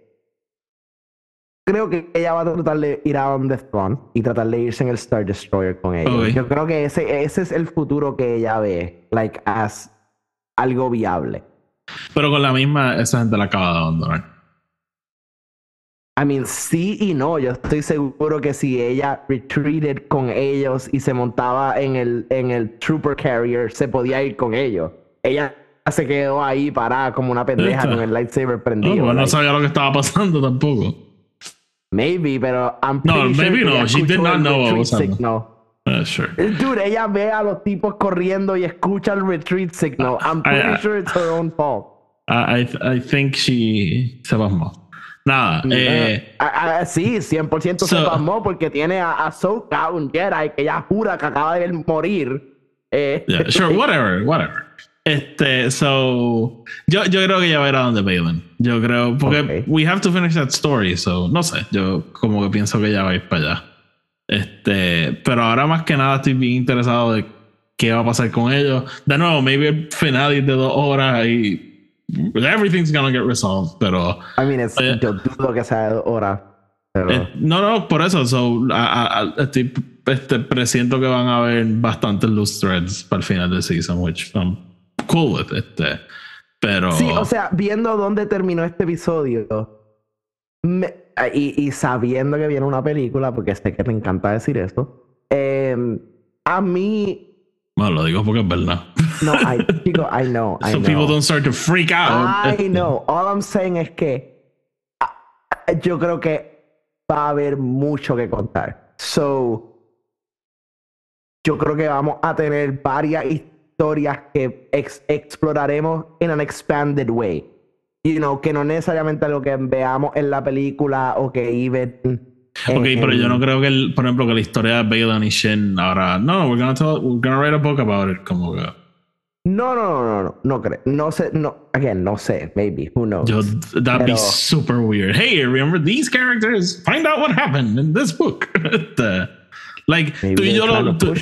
Creo que ella va a tratar de ir a On the Throne y tratar de irse en el Star Destroyer con ella. Yo creo que ese, ese es el futuro que ella ve, like, as algo viable. Pero con la misma, esa gente la acaba de abandonar. I mean, sí y no. Yo estoy seguro que si ella retreated con ellos y se montaba en el, en el Trooper Carrier, se podía ir con ellos. Ella se quedó ahí parada como una pendeja con el lightsaber prendido. No, no sabía lo que estaba pasando tampoco. Maybe, pero I'm pretty No, maybe no. She did not know what was happening. Uh, sure. Dude, ella ve a los tipos corriendo y escucha el retreat signal. I'm pretty sure it's her own fault. I, I, I think she se pasmó. Nada. Eh, sí, 100% se pasmó porque tiene a, a Soka, un Jedi, que ya jura que acaba de morir. Eh. sure, <laughs> whatever, whatever. Este, so, yo, yo creo que ya va a ir a donde Balin. Yo creo, porque we have to finish that story, so, no sé, yo como que pienso que ya va a ir para allá. Este, pero ahora más que nada estoy bien interesado de qué va a pasar con ellos. De nuevo, maybe el final de dos horas y everything's gonna get resolved, pero. I mean, it's, eh, yo dudo que sea hora. Pero... Eh, no, no, por eso. So, estoy este, presiento que van a haber bastantes loose threads para el final del season, which I'm cool with. Este, pero. Sí, o sea, viendo dónde terminó este episodio y, y, sabiendo que viene una película, porque sé que te encanta decir esto, eh, a mí bueno, lo digo porque es verdad. No, I, digo, I know. I so know. people don't start to freak out. I know. All I'm saying es que ah, yo creo que va a haber mucho que contar. So, yo creo que vamos a tener varias historias que exploraremos en an expanded way. You know, que no necesariamente lo que veamos en la película o que even Ok, pero yo no creo que, el, por ejemplo, que la historia de Balon y Shin ahora. No, we're gonna, tell, we're gonna write a book about it. Como que. No, no, no, no, no, no creo. No sé, no. Again, no sé. Maybe. Who knows? Yo, that'd be super weird. Hey, remember these characters? Find out what happened in this book. <laughs> the, like, tú y, yo lo, tú,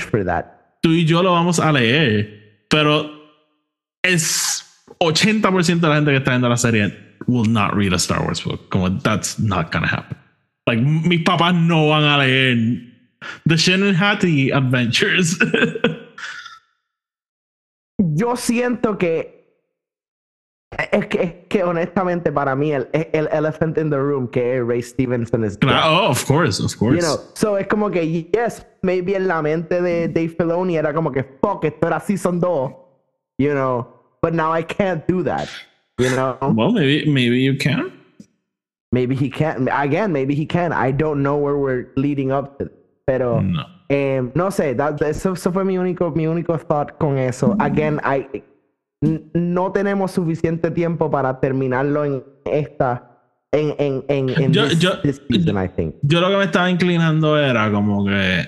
tú y yo lo vamos a leer, pero es 80% de la gente que está viendo la serie will not read a Star Wars book. Como, that's not gonna happen. Like, mis papás no van a leer The Shannon Hattie Adventures. <laughs> Yo siento que es que, es que honestamente para mí el, el elephant in the room que Ray Stevenson es oh of course of course. You know so es como que yes maybe en la mente de Dave Filoni era como que fuck esto era season 2 you know but now I can't do that you know well maybe maybe you can Maybe he can. Again, maybe he can. I don't know where we're leading up to. Pero no, eh, no sé. That, eso, eso, fue mi único, mi único thought con eso. Again, I, no tenemos suficiente tiempo para terminarlo en esta. En, en, en, en yo, this, yo, this season, I think. yo lo que me estaba inclinando era como que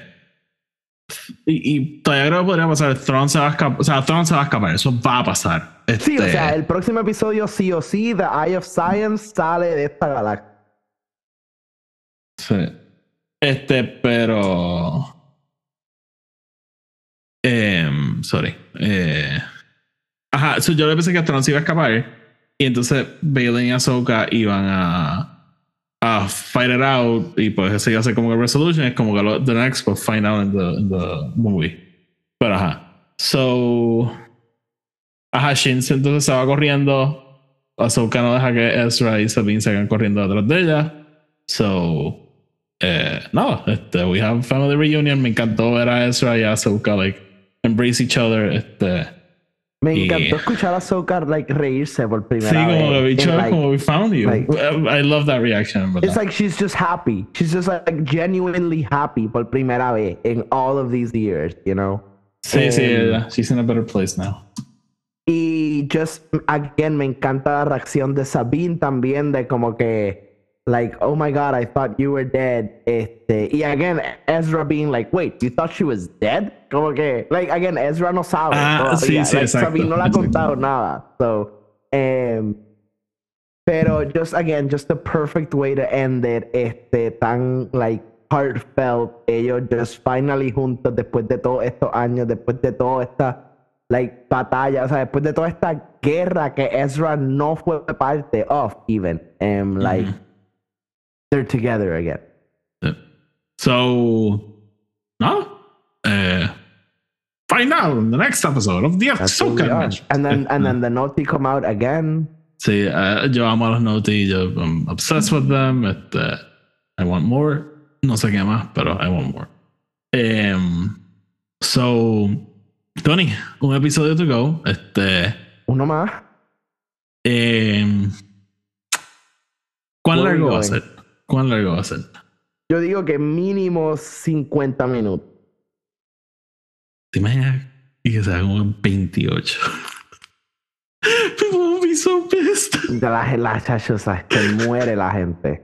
y, y, todavía creo que podría pasar. Throne se va a escapar. O sea, Throne se va a escapar. Eso va a pasar. Sí, o sea, este el próximo episodio sí o sí, The Eye of Science sale de esta galaxia. Sí. Este, pero. Eh, sorry. Eh, ajá, yo le pensé que Throne se iba a escapar. Y entonces Bailey y Ahsoka iban a a fight it out y pues ese ya ser como que resolution es como que lo, the next will find out in the, in the movie. Pero ajá. So ajá Shin entonces se va corriendo. Ahsoka no deja que Ezra y Sabine sigan corriendo detrás de ella. So eh, no este we have family reunion. Me encantó ver a Ezra y a Ahsoka like embrace each other este me encantó escuchar a Sokar like reírse por primera sí, vez. Sí, como bicho, like, como we found you. Like, I love that reaction. It's like she's just happy. She's just like genuinely happy por primera vez in all of these years, you know. Sí, um, sí, yeah. she's in a better place now. Y just again me encanta la reacción de Sabine también de como que like, oh my god, I thought you were dead. Este, y again, Ezra being like, wait, you thought she was dead? Como que, like, again, Ezra no sabe. Ah, sí, sí, like, no le ha contado nada. So, um, pero just again, just the perfect way to end it. Este, tan, like, heartfelt. Ellos just finally juntos después de todos estos años, después de toda esta like batalla, o sea, después de toda esta guerra que Ezra no fue parte of even, um, like they're together again. So, no, uh, find out in the next episode of the Ahsoka And then, and then the Naughty come out again. See, uh, yo amo los Naughty. Yo, I'm obsessed with them. uh, I want more. No sé qué más, pero I want more. Um, so, Tony, un episodio to go. Este, Uno más. Um, ¿Cuán largo va a ser? ¿Cuán largo va a ser? Yo digo que mínimo 50 minutos. ¿Te imaginas? Y que sea como 28. People will be so pissed. La, la chachosa, se muere la gente.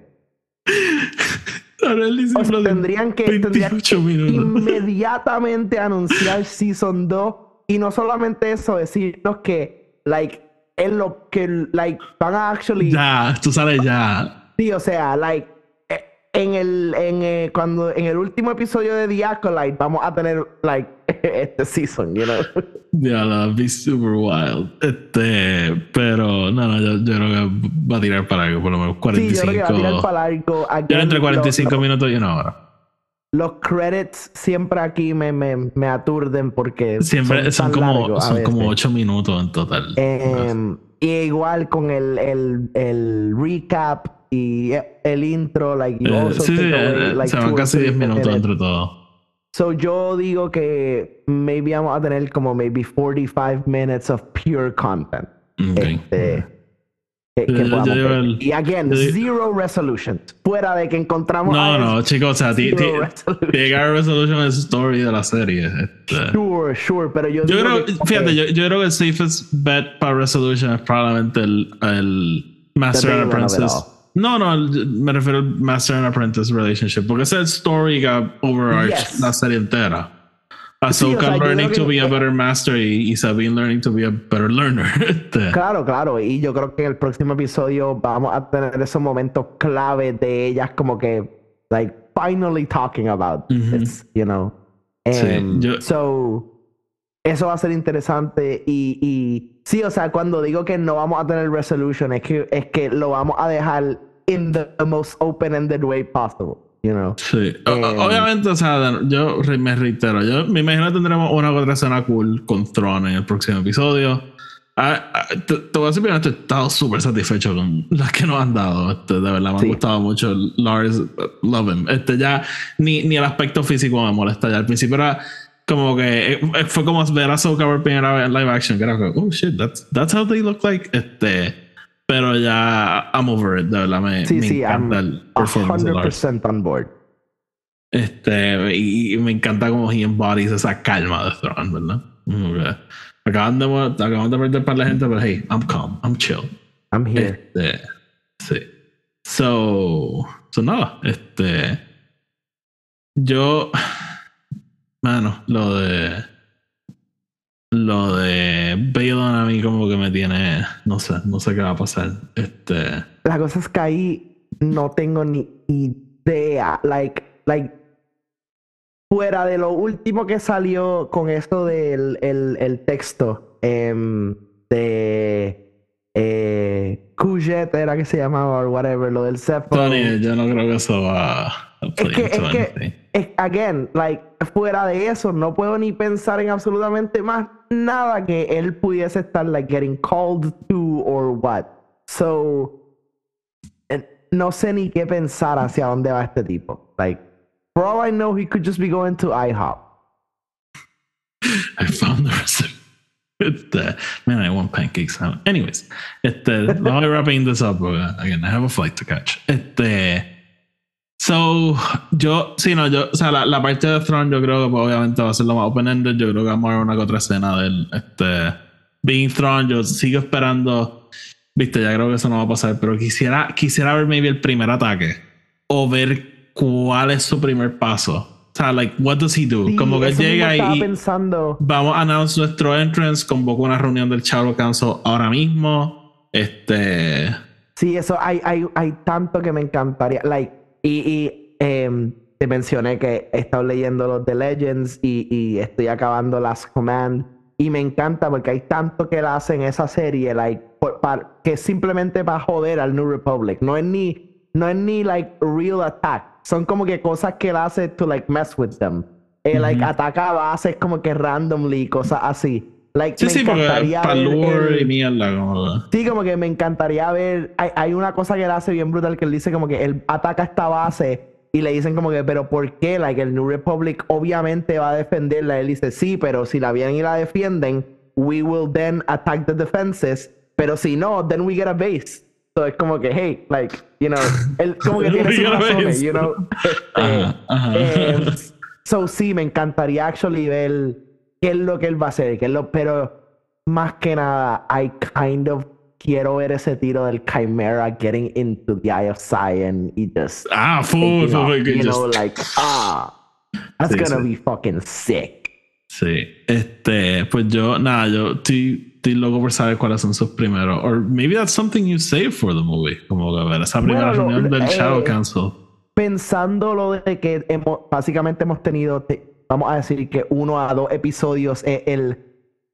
O sea, tendrían que, tendrían que inmediatamente anunciar Season 2 y no solamente eso, decirnos que, like, es lo que, like, van a actually. Ya, tú sabes ya. Sí, o sea, like, en el, en, eh, cuando, en el último episodio de The Acolyte vamos a tener, like, <laughs> este season, you know. Yeah, that'll be super wild. Este, pero no, no, yo, yo, creo que va a tirar para algo, por lo menos 45. Sí, yo creo que va a tirar para algo. Yo entre 45 minutos y una hora. Los credits siempre aquí me, me, me aturden porque siempre son, como, son como 8 minutos en total. Eh, y igual con el, el, el recap y el intro, like, you also sí, sí, away, like, se van casi 10 minutos entre todo. So yo digo que maybe vamos a tener como maybe 45 minutes of pure content. Okay. Este, y again, zero resolution. Fuera de que encontramos. No, no, chicos, o sea, llegar resolution es story de la serie. Este. Sure, sure, pero yo. Yo creo, fíjate, yo, yo, creo que el safest bet para resolution es probablemente el, el Master and Apprentice. No, no, me refiero al Master and Apprentice relationship, porque es el story que overarch la serie entera. Ahsoka sí, learning to be a better master y, Sabine learning to be a better learner. <laughs> Este. claro, claro. Y yo creo que en el próximo episodio vamos a tener esos momentos clave de ellas como que, like, finally talking about this, you know. sí, em, So, eso va a ser interesante y, y sí, o sea, cuando digo que no vamos a tener resolution es que, es que lo vamos a dejar in the most open-ended way possible. Sí, um, obviamente, o sea, yo me reitero, yo me imagino que tendremos una otra escena cool con Tron en el próximo episodio. Ah, ah, te, voy a decir, he estado súper satisfecho con las que nos han dado. Este, de verdad, me ha gustado mucho. Lars, love him. Este, ya, ni, ni el aspecto físico me molesta. Ya al principio era como que eh, fue como ver a Soka por primera vez en live action. Que era como, oh shit, that's, that's how they look like. Este. Pero ya, I'm over it, de verdad, me, sí, me sí, encanta I'm el performance 100% on board. Este, y, me encanta como he embodies esa calma de Thrawn, ¿verdad? Okay. Acaban, de, acaban de perder para la gente, pero hey, I'm calm, I'm chill. I'm here. Este, sí. So, so nada, este. Yo, mano, lo de lo de Balon a mí como que me tiene, no sé, no sé qué va a pasar. Este, la cosa es que ahí no tengo ni idea, like, like fuera de lo último que salió con esto del el, el texto em, de eh, era que se llamaba o whatever, lo del Zephon. yo no creo que eso va <laughs> es que, es que, again, like, fuera de eso, no puedo ni pensar en absolutamente más nada que él pudiese estar, like, getting called to or what. So, no sé ni qué pensar hacia dónde va este tipo. Like, for all I know, he could just be going to IHOP. I found the recipe. Este, man, I want pancakes. Anyways, este, I'm wrapping this up. Again, I have a flight to catch. Este, So, yo, sí, no, yo, o sea, la, la parte de Throne yo creo que pues, obviamente va a ser lo más open-ended. Yo creo que vamos a ver una que otra escena del este, Being Throne. Yo sigo esperando, viste, ya creo que eso no va a pasar, pero quisiera, quisiera ver maybe el primer ataque o ver cuál es su primer paso. O sea, like, what does he do? Como que llega y pensando. vamos a announce nuestro entrance, convoco una reunión del Chavo Council ahora mismo. Este. Sí, eso hay, hay, hay tanto que me encantaría. Like, y, em, te mencioné que he estado leyendo los The Legends y, estoy acabando las Command. Y me encanta porque hay tanto que él hace en esa serie, like, que es simplemente para joder al New Republic. No es ni, no es ni like real attack. Son como que cosas que él hace to like mess with them. Él like ataca a bases como que randomly, cosas así. Like, sí, sí, ver y mierda, Sí, como que me encantaría ver. Hay, hay, una cosa que él hace bien brutal que él dice como que él ataca esta base y le dicen como que, pero ¿por qué? Like, el New Republic obviamente va a defenderla. Él dice, sí, pero si la vienen y la defienden, we will then attack the defenses. Pero si no, then we get a base. So es como que, hey, like, you know, <laughs> él como que tiene sus razones, you know. Eh, so sí, me encantaría actually ver qué es lo que él va a hacer, qué es lo, pero más que nada, I kind of quiero ver ese tiro del Chimera getting into the Eye of Zion y just ah, full, full, you know, like ah, that's gonna be fucking sick. Sí, este, pues yo, nada, yo estoy, estoy loco por saber cuáles son sus primeros. Or maybe that's something you save for the movie. Como que ver esa primera reunión del eh, Shadow Council. Pensando lo de que hemos, básicamente hemos tenido vamos a decir que uno a dos episodios es el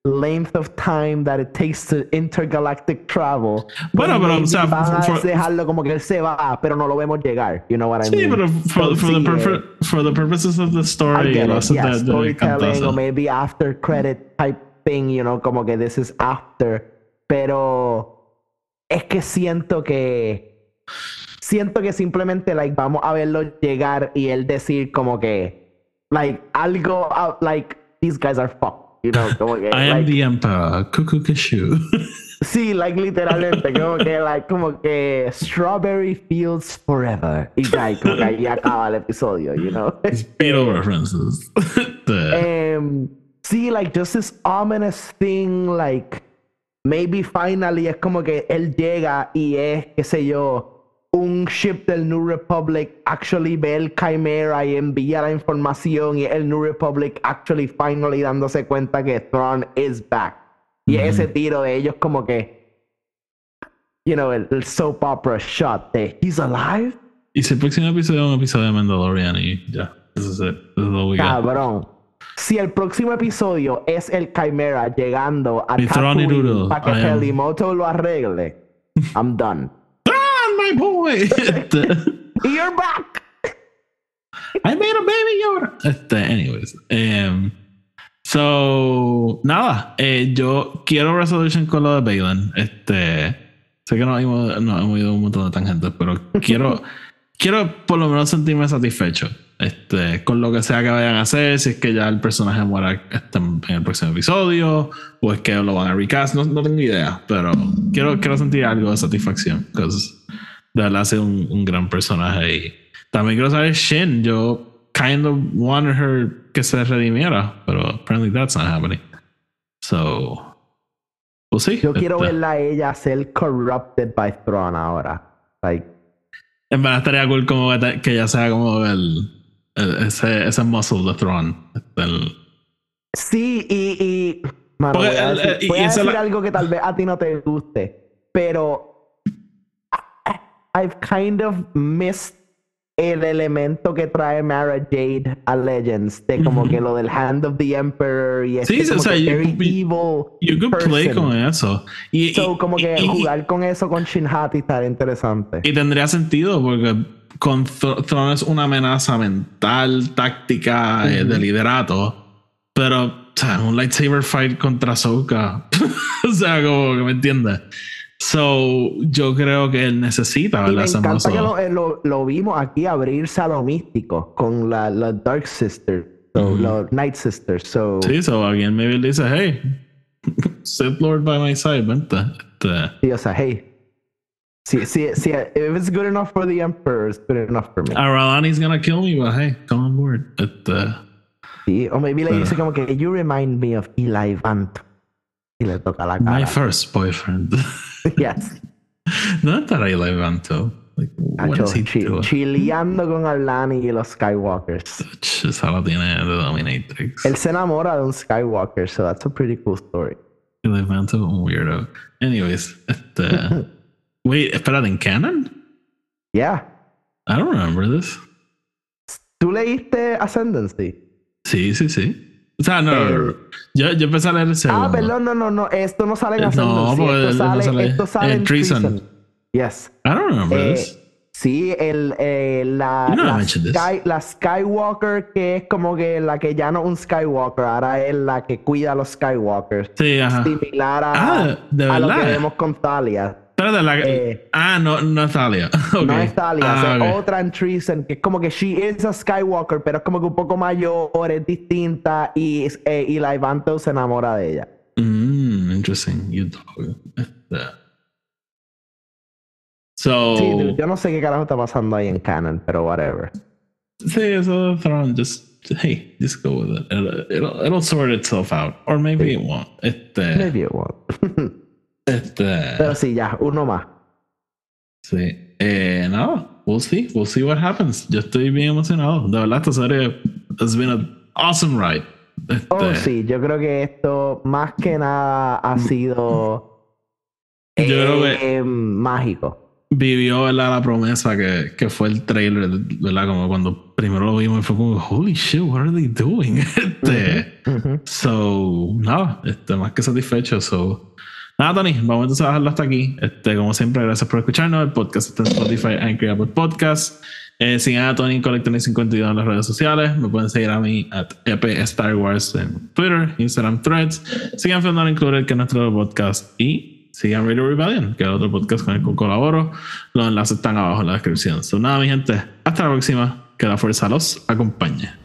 length of time that it takes to intergalactic travel. Bueno, pero o sea, for, dejarlo como que él se va, pero no lo vemos llegar. You know what I mean? Sí, pero for, for, the, eh, for the purposes of the story, it, yeah, storytelling or maybe after credit type thing, you know, como que this is after. Pero es que siento que siento que simplemente like vamos a verlo llegar y él decir como que like I'll go out like these guys are fucked. You know, <laughs> como que, I am the emperor, cuckoo. <laughs> Sí, like literalmente, como que, like, como que Strawberry Fields Forever. Y like, como que ahí acaba el episodio, you know? <laughs> Beatle references. um, sí, like, just this ominous thing, like, maybe finally es como que él llega y es, qué sé yo, un ship del New Republic actually ve el Chimera y envía la información y el New Republic actually finally dándose cuenta que Thrawn is back. Y ese tiro de ellos como que, you know, el, soap opera shot de He's alive. Y si el próximo episodio es un episodio de Mandalorian y ya, eso es, lo Cabrón. Si el próximo episodio es el Chimera llegando a Tatooine para que Pelimoto lo arregle, I'm done. Boy. <laughs> You're back. I made a baby Yoda. Este, anyways, um, So, nada, eh, yo quiero resolution con lo de Balen. Este, sé que no hemos, no, hemos ido un montón de tangentes, pero quiero, <laughs> quiero por lo menos sentirme satisfecho este, con lo que sea que vayan a hacer. Si es que ya el personaje muera este, en el próximo episodio, o es que lo van a recast, no, no tengo idea, pero quiero, quiero sentir algo de satisfacción, porque de verdad ha sido un, un gran personaje. Y también quiero saber Shin. Yo kind of wanted her que se redimiera, pero apparently that's not happening. So, we'll see. Yo quiero este, verla a ella ser corrupted by Thrawn ahora. Like, en verdad estaría cool como que ella sea como el, ese, ese muscle de Thrawn. El, sí, y, y mano, voy a decir, voy a decir algo que tal vez a ti no te guste, pero I've kind of missed el elemento que trae Mara Jade a Legends, de como que lo del Hand of the Emperor y sí, o sea, you, evil you could play con eso. Y, como que jugar con eso con Shinhati estaría interesante. Y tendría sentido porque con Throne es una amenaza mental, táctica, eh, de liderato. Pero, o sea, un lightsaber fight contra Soka. <laughs> o sea, como que me entiendes. So, yo creo que él necesita, ¿verdad? me encanta que lo, eh, lo, lo, vimos aquí abrirse a lo místico con la, la Dark Sister, so, los Night Sisters. So. Sí, so alguien maybe le dice, hey, <laughs> Sith Lord by my side, vente. Este. Sí, o sea, hey. Sí, sí, sí, if it's good enough for the Emperor, it's good enough for me. Aralani's gonna kill me, but hey, come on board. Este. Sí, o maybe le dice como que, you remind me of Eli Vant. Y le toca la cara. My first boyfriend. <laughs> yes. <laughs> Not ¿Dónde estará Eli Vanto? Like, chileando con Arlani y los Skywalkers. Esa la tiene de Dominatrix. Él se enamora de un Skywalker, so that's a pretty cool story. Eli Vanto, un weirdo. Anyways, este. Uh, <laughs> wait, espérate, ¿en canon? Yeah. I don't remember this. ¿Tú leíste Ascendancy? Sí, sí, sí. O sea, no, eh, yo, yo empecé a leer el segundo. Ah, perdón, no, no, no. Esto no sale en Ascendancy. No, esto, sale, no sale, esto sale en Treason. Yes. I don't remember eh, this. Sí, el, eh, la, la, Sky, la, Skywalker que es como que la que ya no es un Skywalker, ahora es la que cuida a los Skywalkers. Sí, ajá. Similar a, ah, a lo que vemos con Thalia. La, eh, ah, no, no es Thalia. <laughs> No es Thalia, ah, es otra en Treason, que es como que she is a Skywalker, pero es como que un poco mayor, es distinta y, eh, y la Ivanto se enamora de ella. Mm, interesting. You dog. So, sí, dude, yo no sé qué carajo está pasando ahí en canon, pero whatever. Sí, eso Throne, just hey, just go with it. It'll, it'll, it'll sort itself out, or maybe it won't. Este, maybe it won't. <laughs> Este... Pero sí, ya, uno más. Sí. Eh, no, we'll see. We'll see what happens. Yo estoy bien emocionado. De verdad, esta serie has been an awesome ride. Este... Oh, sí. Yo creo que esto, más que nada, ha sido yo creo que eh, mágico. Vivió ¿verdad? la promesa que, que fue el trailer, ¿verdad? Como cuando primero lo vimos y fue como, holy shit, what are they doing? <laughs> Este, So, nada, este, más que satisfecho. So, Nada, Tony, vamos entonces a dejarlo hasta aquí. Este, como siempre, gracias por escucharnos. El podcast está en Spotify, Anchor Apple Podcast. Eh, sigan a Tony Collector 52 en las redes sociales. Me pueden seguir a mí at EP Star Wars en Twitter, Instagram, Threads. Sigan Fandom Included, que es nuestro podcast. Y sigan Radio Rebellion, que es otro podcast con el que colaboro. Los enlaces están abajo en la descripción. So, nada, mi gente, hasta la próxima. Que la fuerza los acompañe.